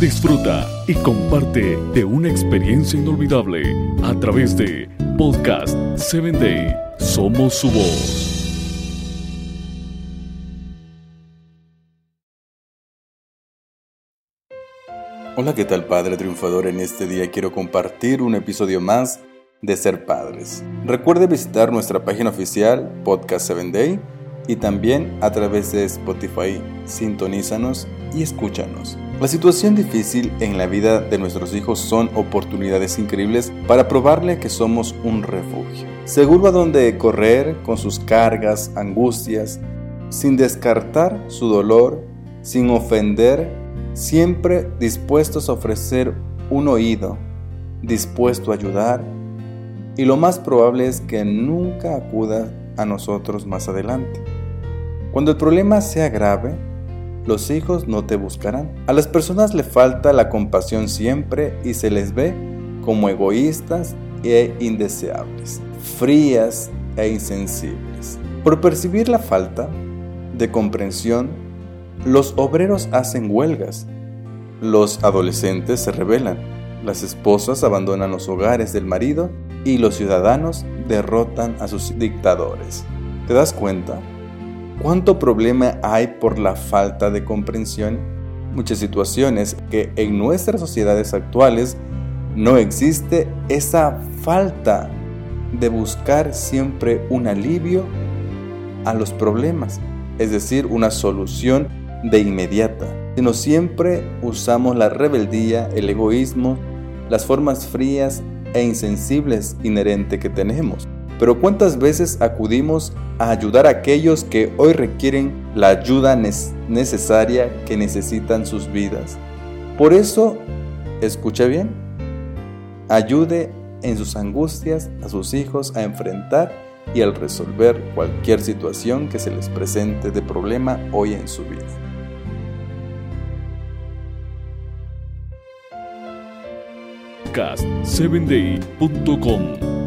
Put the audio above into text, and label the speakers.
Speaker 1: Disfruta y comparte de una experiencia inolvidable a través de Podcast 7 Day. Somos su voz.
Speaker 2: Hola, ¿qué tal Padre Triunfador? En este día quiero compartir un episodio más de Ser Padres. Recuerde visitar nuestra página oficial Podcast 7 Day y también a través de Spotify. Sintonízanos y escúchanos. La situación difícil en la vida de nuestros hijos son oportunidades increíbles para probarle que somos un refugio. Seguro a donde correr con sus cargas, angustias, sin descartar su dolor, sin ofender, siempre dispuestos a ofrecer un oído, dispuesto a ayudar, y lo más probable es que nunca acuda a nosotros más adelante. Cuando el problema sea grave, los hijos no te buscarán. A las personas le falta la compasión siempre y se les ve como egoístas e indeseables, frías e insensibles. Por percibir la falta de comprensión, los obreros hacen huelgas, los adolescentes se rebelan, las esposas abandonan los hogares del marido y los ciudadanos derrotan a sus dictadores. ¿Te das cuenta? ¿Cuánto problema hay por la falta de comprensión? Muchas situaciones que en nuestras sociedades actuales no existe esa falta de buscar siempre un alivio a los problemas, es decir, una solución de inmediata, sino siempre usamos la rebeldía, el egoísmo, las formas frías e insensibles inherente que tenemos. Pero ¿cuántas veces acudimos a ayudar a aquellos que hoy requieren la ayuda necesaria que necesitan sus vidas? Por eso, escucha bien, ayude en sus angustias a sus hijos a enfrentar y al resolver cualquier situación que se les presente de problema hoy en su vida.
Speaker 1: podcast7day.com.